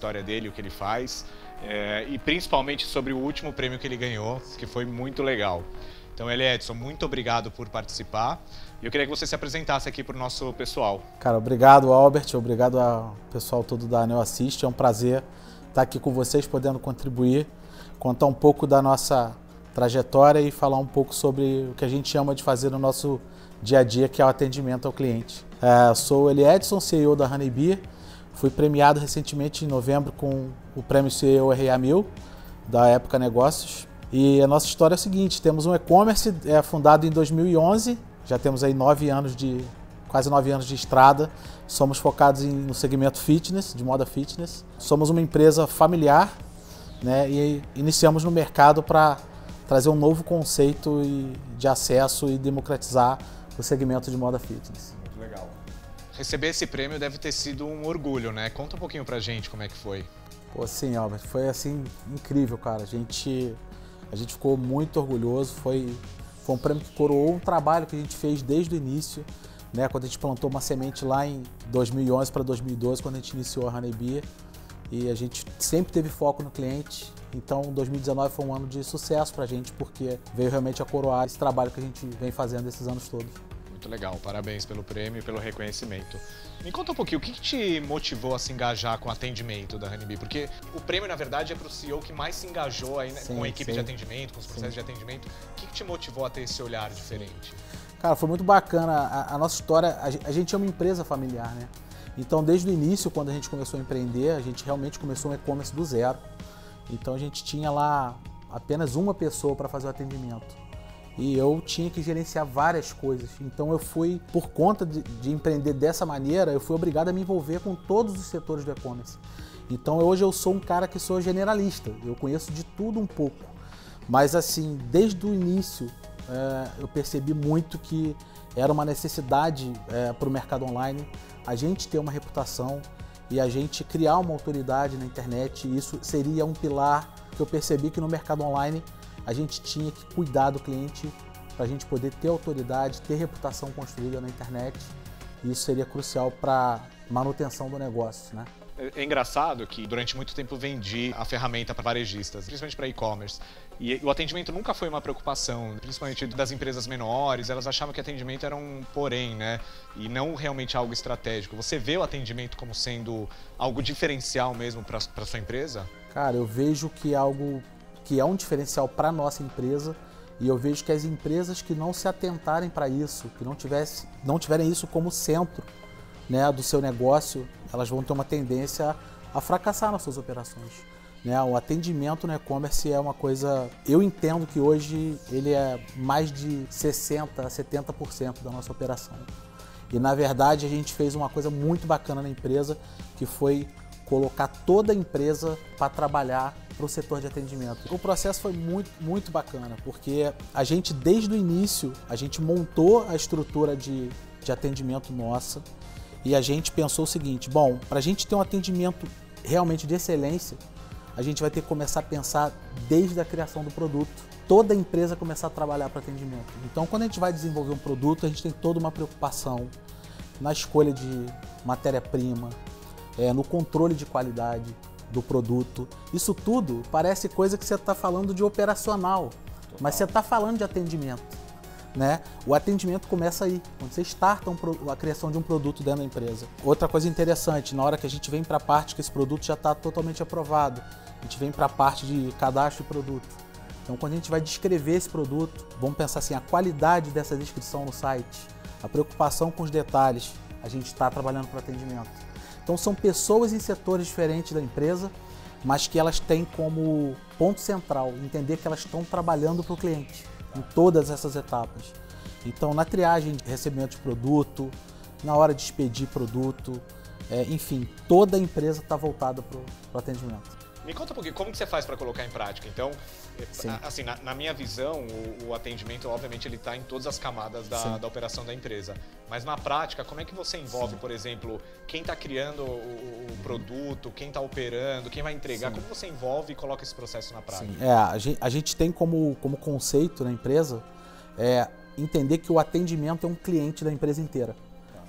história dele, o que ele faz, é, e principalmente sobre o último prêmio que ele ganhou, que foi muito legal. Então, ele Edson, muito obrigado por participar. E eu queria que você se apresentasse aqui para o nosso pessoal. Cara, obrigado, Albert. Obrigado ao pessoal todo da Anel Assist. É um prazer estar aqui com vocês, podendo contribuir, contar um pouco da nossa trajetória e falar um pouco sobre o que a gente ama de fazer no nosso dia a dia, que é o atendimento ao cliente. É, sou o Eli Edson, CEO da Honeybee. Fui premiado recentemente em novembro com o prêmio CEO RA1000 da Época Negócios. E a nossa história é a seguinte: temos um e-commerce é, fundado em 2011, já temos aí nove anos de quase nove anos de estrada. Somos focados em, no segmento fitness, de moda fitness. Somos uma empresa familiar, né? E iniciamos no mercado para trazer um novo conceito de acesso e democratizar o segmento de moda fitness. Muito legal. Receber esse prêmio deve ter sido um orgulho, né? Conta um pouquinho pra gente como é que foi. Pô, sim, Albert, foi assim incrível, cara. A gente, a gente ficou muito orgulhoso. Foi, foi um prêmio que coroou um trabalho que a gente fez desde o início, né? Quando a gente plantou uma semente lá em 2011 para 2012, quando a gente iniciou a Honeybee. E a gente sempre teve foco no cliente. Então, 2019 foi um ano de sucesso para a gente, porque veio realmente a coroar esse trabalho que a gente vem fazendo esses anos todos. Muito legal, parabéns pelo prêmio e pelo reconhecimento. Me conta um pouquinho, o que te motivou a se engajar com o atendimento da Honeybee? Porque o prêmio, na verdade, é para o CEO que mais se engajou aí, né, sim, com a equipe sim. de atendimento, com os processos sim. de atendimento. O que te motivou a ter esse olhar diferente? Cara, foi muito bacana. A, a nossa história, a, a gente é uma empresa familiar, né? Então, desde o início, quando a gente começou a empreender, a gente realmente começou um e-commerce do zero. Então, a gente tinha lá apenas uma pessoa para fazer o atendimento e eu tinha que gerenciar várias coisas. Então eu fui, por conta de, de empreender dessa maneira, eu fui obrigado a me envolver com todos os setores do e-commerce. Então hoje eu sou um cara que sou generalista, eu conheço de tudo um pouco. Mas assim, desde o início é, eu percebi muito que era uma necessidade é, para o mercado online a gente ter uma reputação e a gente criar uma autoridade na internet. Isso seria um pilar que eu percebi que no mercado online a gente tinha que cuidar do cliente para a gente poder ter autoridade, ter reputação construída na internet. E isso seria crucial para manutenção do negócio, né? É, é engraçado que durante muito tempo vendi a ferramenta para varejistas, principalmente para e-commerce. E o atendimento nunca foi uma preocupação, principalmente das empresas menores, elas achavam que atendimento era um porém, né? E não realmente algo estratégico. Você vê o atendimento como sendo algo diferencial mesmo para a sua empresa? Cara, eu vejo que é algo que é um diferencial para a nossa empresa. E eu vejo que as empresas que não se atentarem para isso, que não, tivesse, não tiverem isso como centro né, do seu negócio, elas vão ter uma tendência a fracassar nas suas operações. Né? O atendimento no e-commerce é uma coisa. Eu entendo que hoje ele é mais de 60% a 70% da nossa operação. E na verdade a gente fez uma coisa muito bacana na empresa, que foi colocar toda a empresa para trabalhar para o setor de atendimento. O processo foi muito, muito bacana, porque a gente, desde o início, a gente montou a estrutura de, de atendimento nossa e a gente pensou o seguinte, bom, para a gente ter um atendimento realmente de excelência, a gente vai ter que começar a pensar desde a criação do produto. Toda empresa começar a trabalhar para atendimento. Então, quando a gente vai desenvolver um produto, a gente tem toda uma preocupação na escolha de matéria-prima, é, no controle de qualidade do produto. Isso tudo parece coisa que você está falando de operacional, Total. mas você está falando de atendimento. Né? O atendimento começa aí, quando você starta um, a criação de um produto dentro da empresa. Outra coisa interessante, na hora que a gente vem para a parte que esse produto já está totalmente aprovado, a gente vem para a parte de cadastro de produto. Então, quando a gente vai descrever esse produto, vamos pensar assim, a qualidade dessa descrição no site, a preocupação com os detalhes, a gente está trabalhando para atendimento. Então são pessoas em setores diferentes da empresa, mas que elas têm como ponto central entender que elas estão trabalhando para o cliente em todas essas etapas. Então na triagem de recebimento de produto, na hora de expedir produto, é, enfim, toda a empresa está voltada para o atendimento. Me conta um pouquinho, como que você faz para colocar em prática? Então, Sim. assim, na, na, minha visão, o, o, atendimento, obviamente, ele está em todas as camadas da, da, operação da empresa. Mas na prática, como é que você envolve, Sim. por exemplo, quem está criando o, o, produto, quem está operando, quem vai entregar? Sim. Como você envolve e coloca esse processo na prática? É, a gente, a gente tem como, como conceito na empresa é, entender que o atendimento é um cliente da empresa inteira.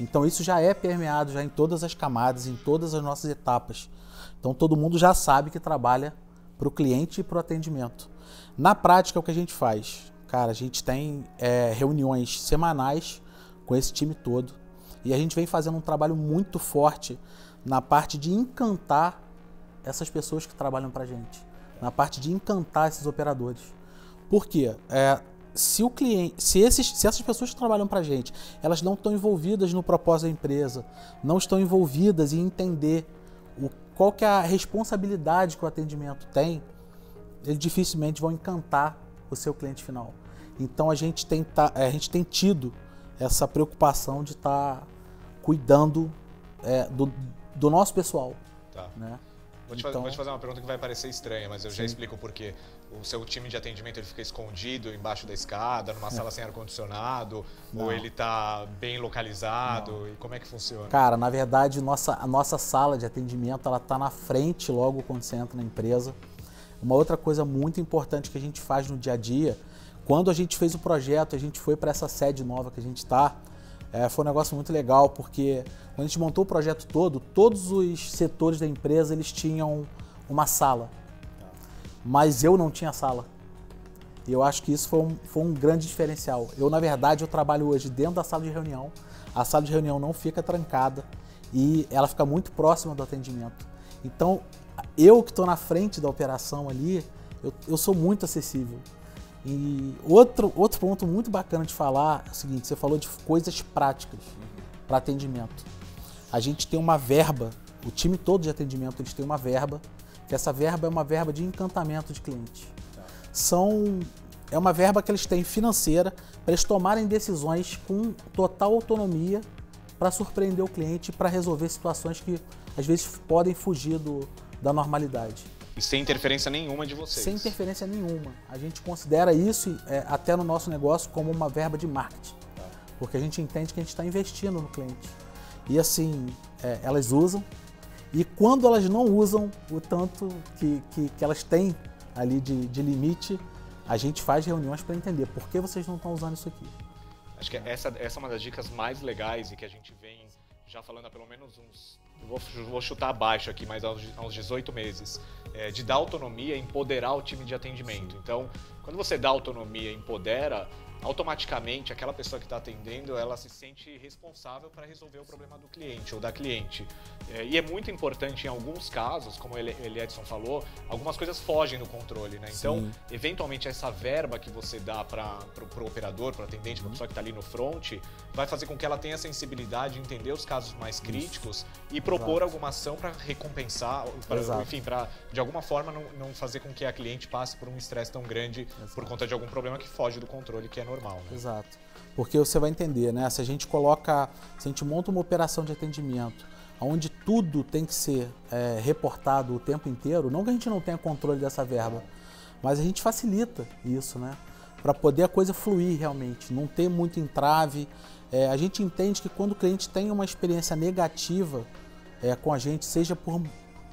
Então isso já é permeado já em todas as camadas, em todas as nossas etapas. Então todo mundo já sabe que trabalha para o cliente e para o atendimento. Na prática, o que a gente faz? Cara, a gente tem é, reuniões semanais com esse time todo e a gente vem fazendo um trabalho muito forte na parte de encantar essas pessoas que trabalham para a gente, na parte de encantar esses operadores. Por quê? É, se o cliente, se, esses, se essas pessoas que trabalham para a gente, elas não estão envolvidas no propósito da empresa, não estão envolvidas em entender o, qual que é a responsabilidade que o atendimento tem, eles dificilmente vão encantar o seu cliente final. Então a gente tem, tá, a gente tem tido essa preocupação de estar tá cuidando é, do, do nosso pessoal. Tá. Né? Vou te, então, vou te, fazer uma pergunta que vai parecer estranha, mas eu sim. já explico o porquê. O seu time de atendimento ele fica escondido embaixo da escada, numa sala sem ar-condicionado, ou ele está bem localizado? Não. E como é que funciona? Cara, na verdade, nossa, a nossa sala de atendimento ela está na frente logo quando você entra na empresa. Uma outra coisa muito importante que a gente faz no dia a dia, quando a gente fez o projeto, a gente foi para essa sede nova que a gente está, é, foi um negócio muito legal, porque quando a gente montou o projeto todo, todos os setores da empresa eles tinham uma sala. Mas eu não tinha sala. E eu acho que isso foi um, foi um grande diferencial. Eu, na verdade, eu trabalho hoje dentro da sala de reunião. A sala de reunião não fica trancada e ela fica muito próxima do atendimento. Então, eu que estou na frente da operação ali, eu, eu sou muito acessível. E outro, outro ponto muito bacana de falar é o seguinte: você falou de coisas práticas para atendimento. A gente tem uma verba, o time todo de atendimento eles têm uma verba, que essa verba é uma verba de encantamento de cliente. São é uma verba que eles têm financeira para eles tomarem decisões com total autonomia para surpreender o cliente, para resolver situações que às vezes podem fugir do, da normalidade. E sem interferência nenhuma de vocês. Sem interferência nenhuma. A gente considera isso é, até no nosso negócio como uma verba de marketing. Tá. Porque a gente entende que a gente está investindo no cliente. E assim, é, elas usam. E quando elas não usam o tanto que, que, que elas têm ali de, de limite, a gente faz reuniões para entender por que vocês não estão usando isso aqui. Acho que essa, essa é uma das dicas mais legais e que a gente vem já falando há pelo menos uns vou, vou chutar abaixo aqui, mas há uns 18 meses, é, de dar autonomia e empoderar o time de atendimento. Então, quando você dá autonomia e empodera, automaticamente aquela pessoa que está atendendo ela se sente responsável para resolver o problema do cliente ou da cliente. É, e é muito importante em alguns casos, como ele, ele Edson falou, algumas coisas fogem do controle, né? Então, Sim. eventualmente essa verba que você dá para o operador, para o atendente, para a pessoa que está ali no front, vai fazer com que ela tenha sensibilidade de entender os casos mais críticos Isso. e propor Exato. alguma ação para recompensar, pra, enfim, para de alguma forma não, não, fazer com que a cliente passe por um estresse tão grande Exato. por conta de algum problema que foge do controle, que é normal. Né? Exato. Porque você vai entender, né? Se a gente coloca, se a gente monta uma operação de atendimento onde tudo tem que ser é, reportado o tempo inteiro, não que a gente não tenha controle dessa verba, mas a gente facilita isso, né? Para poder a coisa fluir realmente, não ter muito entrave. É, a gente entende que quando o cliente tem uma experiência negativa é, com a gente, seja por,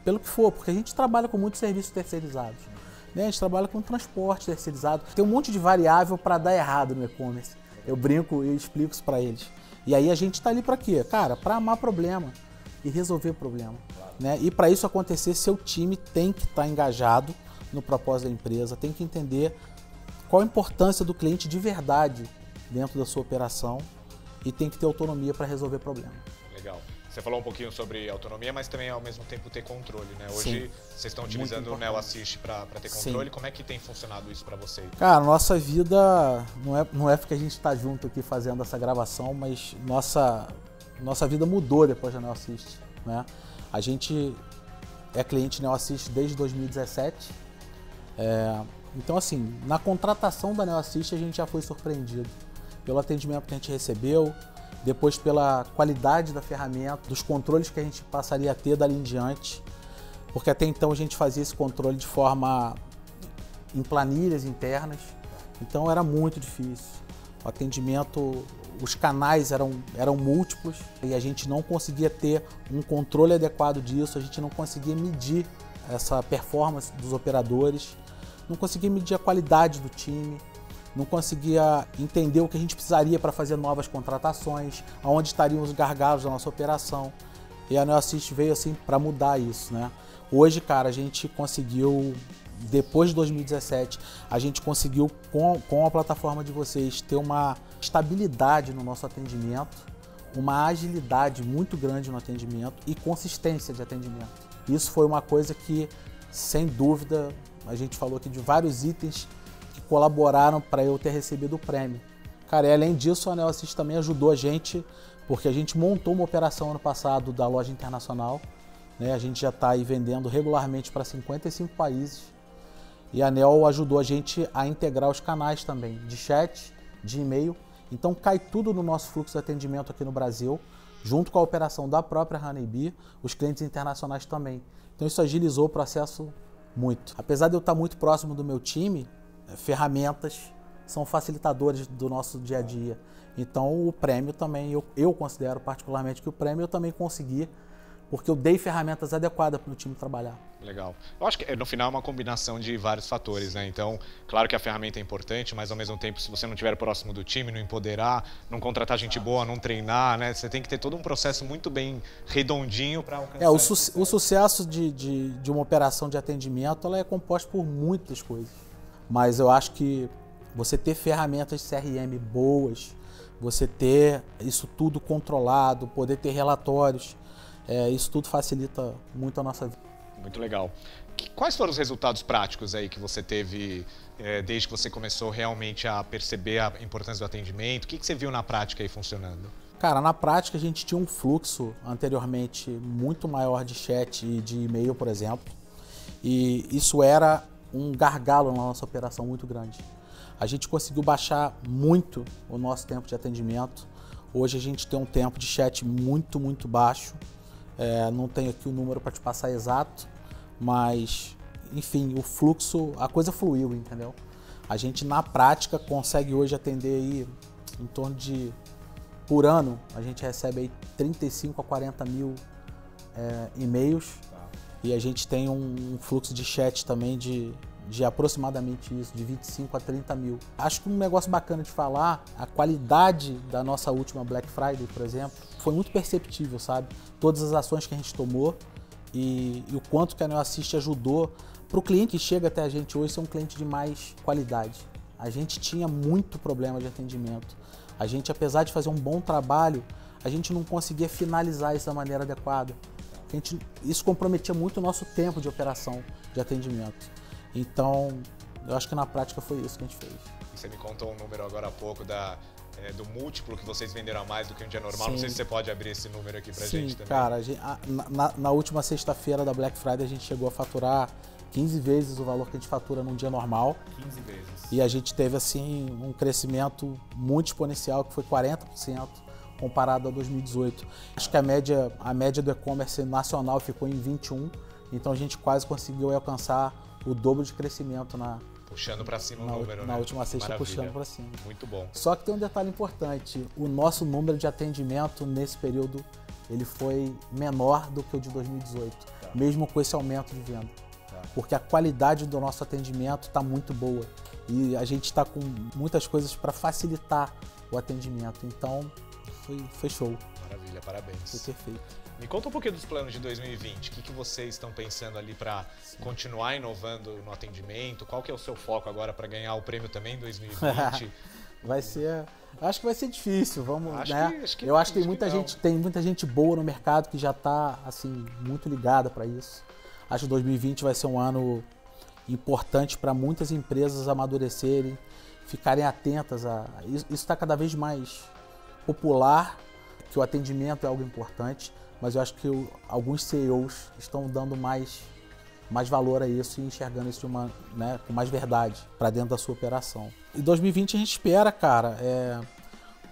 pelo que for, porque a gente trabalha com muitos serviços terceirizados. Né? A gente trabalha com transporte terceirizado. Tem um monte de variável para dar errado no e-commerce. Eu brinco e explico isso para eles. E aí a gente está ali para quê? Cara, para amar problema e resolver problema. Né? E para isso acontecer, seu time tem que estar tá engajado no propósito da empresa, tem que entender qual a importância do cliente de verdade dentro da sua operação e tem que ter autonomia para resolver problema. Legal. Você falou um pouquinho sobre autonomia, mas também ao mesmo tempo ter controle, né? Hoje Sim. vocês estão utilizando o Neo Assist para ter controle. Sim. Como é que tem funcionado isso para vocês? Cara, nossa vida não é, não é porque a gente está junto aqui fazendo essa gravação, mas nossa, nossa vida mudou depois da Neo Assist, né? A gente é cliente Neo Assist desde 2017. É, então, assim, na contratação da Neo Assist a gente já foi surpreendido pelo atendimento que a gente recebeu, depois pela qualidade da ferramenta, dos controles que a gente passaria a ter dali em diante, porque até então a gente fazia esse controle de forma em planilhas internas, então era muito difícil. O atendimento, os canais eram, eram múltiplos e a gente não conseguia ter um controle adequado disso, a gente não conseguia medir essa performance dos operadores, não conseguia medir a qualidade do time. Não conseguia entender o que a gente precisaria para fazer novas contratações, aonde estariam os gargalos da nossa operação. E a NeoAssist veio assim para mudar isso, né? Hoje, cara, a gente conseguiu depois de 2017, a gente conseguiu, com, com a plataforma de vocês, ter uma estabilidade no nosso atendimento, uma agilidade muito grande no atendimento e consistência de atendimento. Isso foi uma coisa que, sem dúvida, a gente falou aqui de vários itens que colaboraram para eu ter recebido o prêmio. Cara, e além disso, a Anel Assist também ajudou a gente, porque a gente montou uma operação ano passado da loja internacional. Né? A gente já está aí vendendo regularmente para 55 países. E a Anel ajudou a gente a integrar os canais também, de chat, de e-mail. Então cai tudo no nosso fluxo de atendimento aqui no Brasil, junto com a operação da própria Honeybee, os clientes internacionais também. Então isso agilizou o processo muito. Apesar de eu estar muito próximo do meu time, ferramentas são facilitadores do nosso dia a dia. Então o prêmio também, eu, eu considero particularmente que o prêmio eu também consegui porque eu dei ferramentas adequadas para o time trabalhar. Legal. Eu acho que no final é uma combinação de vários fatores, né? Então, claro que a ferramenta é importante, mas ao mesmo tempo, se você não estiver próximo do time, não empoderar, não contratar gente boa, não treinar, né? Você tem que ter todo um processo muito bem redondinho para alcançar. É, o, su o sucesso de, de, de, uma operação de atendimento ela é composto por muitas coisas. Mas eu acho que você ter ferramentas de CRM boas, você ter isso tudo controlado, poder ter relatórios é, isso tudo facilita muito a nossa vida. Muito legal. Quais foram os resultados práticos aí que você teve é, desde que você começou realmente a perceber a importância do atendimento? O que, que você viu na prática aí funcionando? Cara, na prática a gente tinha um fluxo anteriormente muito maior de chat e de e-mail, por exemplo, e isso era um gargalo na nossa operação muito grande. A gente conseguiu baixar muito o nosso tempo de atendimento. Hoje a gente tem um tempo de chat muito, muito baixo é, não tenho aqui o número para te passar exato, mas enfim, o fluxo, a coisa fluiu, entendeu? A gente na prática consegue hoje atender aí em torno de por ano a gente recebe aí 35 a 40 mil é, e-mails. E a gente tem um, fluxo de chat também de de aproximadamente isso, de 25 a 30 mil. Acho que um negócio bacana de falar, a qualidade da nossa última Black Friday, por exemplo, foi muito perceptível, sabe? Todas as ações que a gente tomou e, e o quanto que a Neo Assist ajudou para o cliente que chega até a gente hoje ser um cliente de mais qualidade. A gente tinha muito problema de atendimento. A gente, apesar de fazer um bom trabalho, a gente não conseguia finalizar isso da maneira adequada. A gente, isso comprometia muito o nosso tempo de operação, de atendimento. Então, eu acho que na prática foi isso que a gente fez. Você me contou um número agora há pouco da, é, do múltiplo que vocês venderam a mais do que um dia normal. Sim. Não sei se você pode abrir esse número aqui pra Sim, gente também. Cara, gente, a, na, na, última sexta-feira da Black Friday a gente chegou a faturar 15 vezes o valor que a gente fatura num dia normal. 15 vezes. E a gente teve assim um crescimento muito exponencial, que foi 40% comparado a 2018. Acho que a média, a média do e-commerce nacional ficou em 21, então a gente quase conseguiu alcançar o dobro de crescimento na. Puxando para cima na, o número, Na né? última sexta, Maravilha. puxando para cima. Muito bom. Só que tem um detalhe importante: o nosso número de atendimento nesse período ele foi menor do que o de 2018, tá. mesmo com esse aumento de venda. Tá. Porque a qualidade do nosso atendimento está muito boa e a gente está com muitas coisas para facilitar o atendimento. Então, foi, foi show. Maravilha, parabéns. Foi perfeito. Me conta um pouquinho dos planos de 2020. O que, que vocês estão pensando ali para continuar inovando no atendimento? Qual que é o seu foco agora para ganhar o prêmio também em 2020? vai ser, acho que vai ser difícil. Vamos, acho né? Que, acho que Eu acho que tem muita gente, tem muita gente boa no mercado que já está assim muito ligada para isso. Acho que 2020 vai ser um ano importante para muitas empresas amadurecerem, ficarem atentas a isso está cada vez mais popular, que o atendimento é algo importante mas eu acho que eu, alguns CEOs estão dando mais, mais valor a isso e enxergando isso uma, né, com mais verdade para dentro da sua operação. E 2020 a gente espera, cara, é,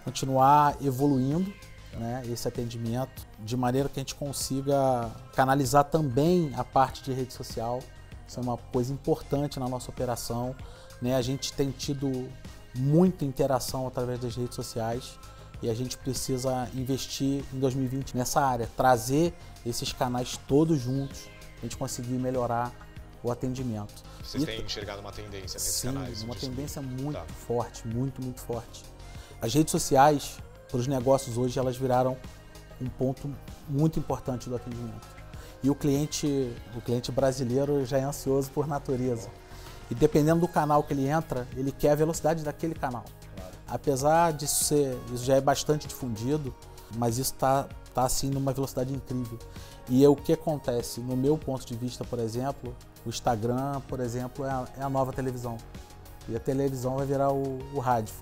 continuar evoluindo né, esse atendimento de maneira que a gente consiga canalizar também a parte de rede social. Isso é uma coisa importante na nossa operação. Né? A gente tem tido muita interação através das redes sociais e a gente precisa investir em 2020 nessa área, trazer esses canais todos juntos, a gente conseguir melhorar o atendimento. Vocês têm enxergado uma tendência nesses sim, canais? uma tendência muito Tá. forte, muito, muito forte. As redes sociais, para os negócios hoje, elas viraram um ponto muito importante do atendimento. E o cliente, o cliente brasileiro já é ansioso por natureza. E dependendo do canal que ele entra, ele quer a velocidade daquele canal. Apesar de ser, isso já é bastante difundido, mas isso está tá assim numa velocidade incrível. E é o que acontece, no meu ponto de vista, por exemplo, o Instagram, por exemplo, é a, é a nova televisão. E a televisão vai virar o, o rádio.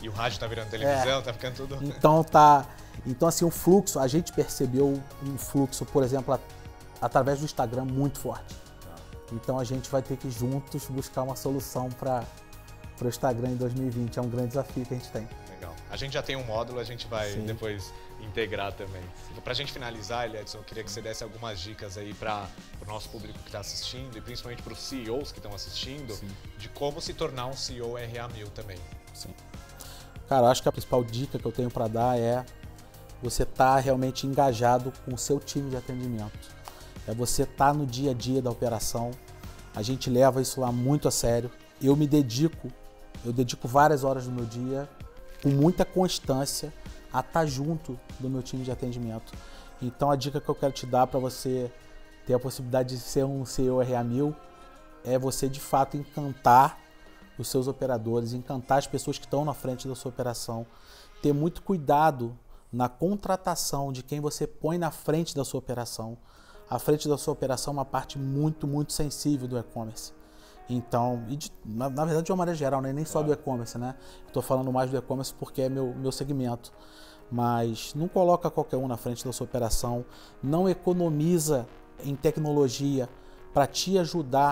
E o rádio tá virando televisão, É. tá ficando tudo. Então tá, então assim o fluxo, a gente percebeu um fluxo, por exemplo, a- através do Instagram muito forte. Então a gente vai ter que juntos buscar uma solução para o Instagram em 2020. É um grande desafio que a gente tem. Legal. A gente já tem um módulo, a gente vai Sim. depois integrar também. Pra gente finalizar, Edson, eu queria que você desse algumas dicas aí para o nosso público que está assistindo e principalmente para os CEOs que estão assistindo, Sim. de como se tornar um CEO RA1000 também. Sim. Cara, eu acho que a principal dica que eu tenho para dar é você estar realmente engajado com o seu time de atendimento. É você estar no dia a dia da operação. A gente leva isso lá muito a sério. Eu me dedico, eu dedico várias horas do meu dia com muita constância a estar junto do meu time de atendimento. Então a dica que eu quero te dar para você ter a possibilidade de ser um CEO RA1000 é você de fato encantar os seus operadores, encantar as pessoas que estão na frente da sua operação, ter muito cuidado na contratação de quem você põe na frente da sua operação. A frente da sua operação é uma parte muito, muito sensível do e-commerce. Então, e de- na, na verdade de uma maneira geral, né? nem só do e-commerce, né? Estou falando mais do e-commerce porque é meu, meu segmento. Mas não coloca qualquer um na frente da sua operação, não economiza em tecnologia para te ajudar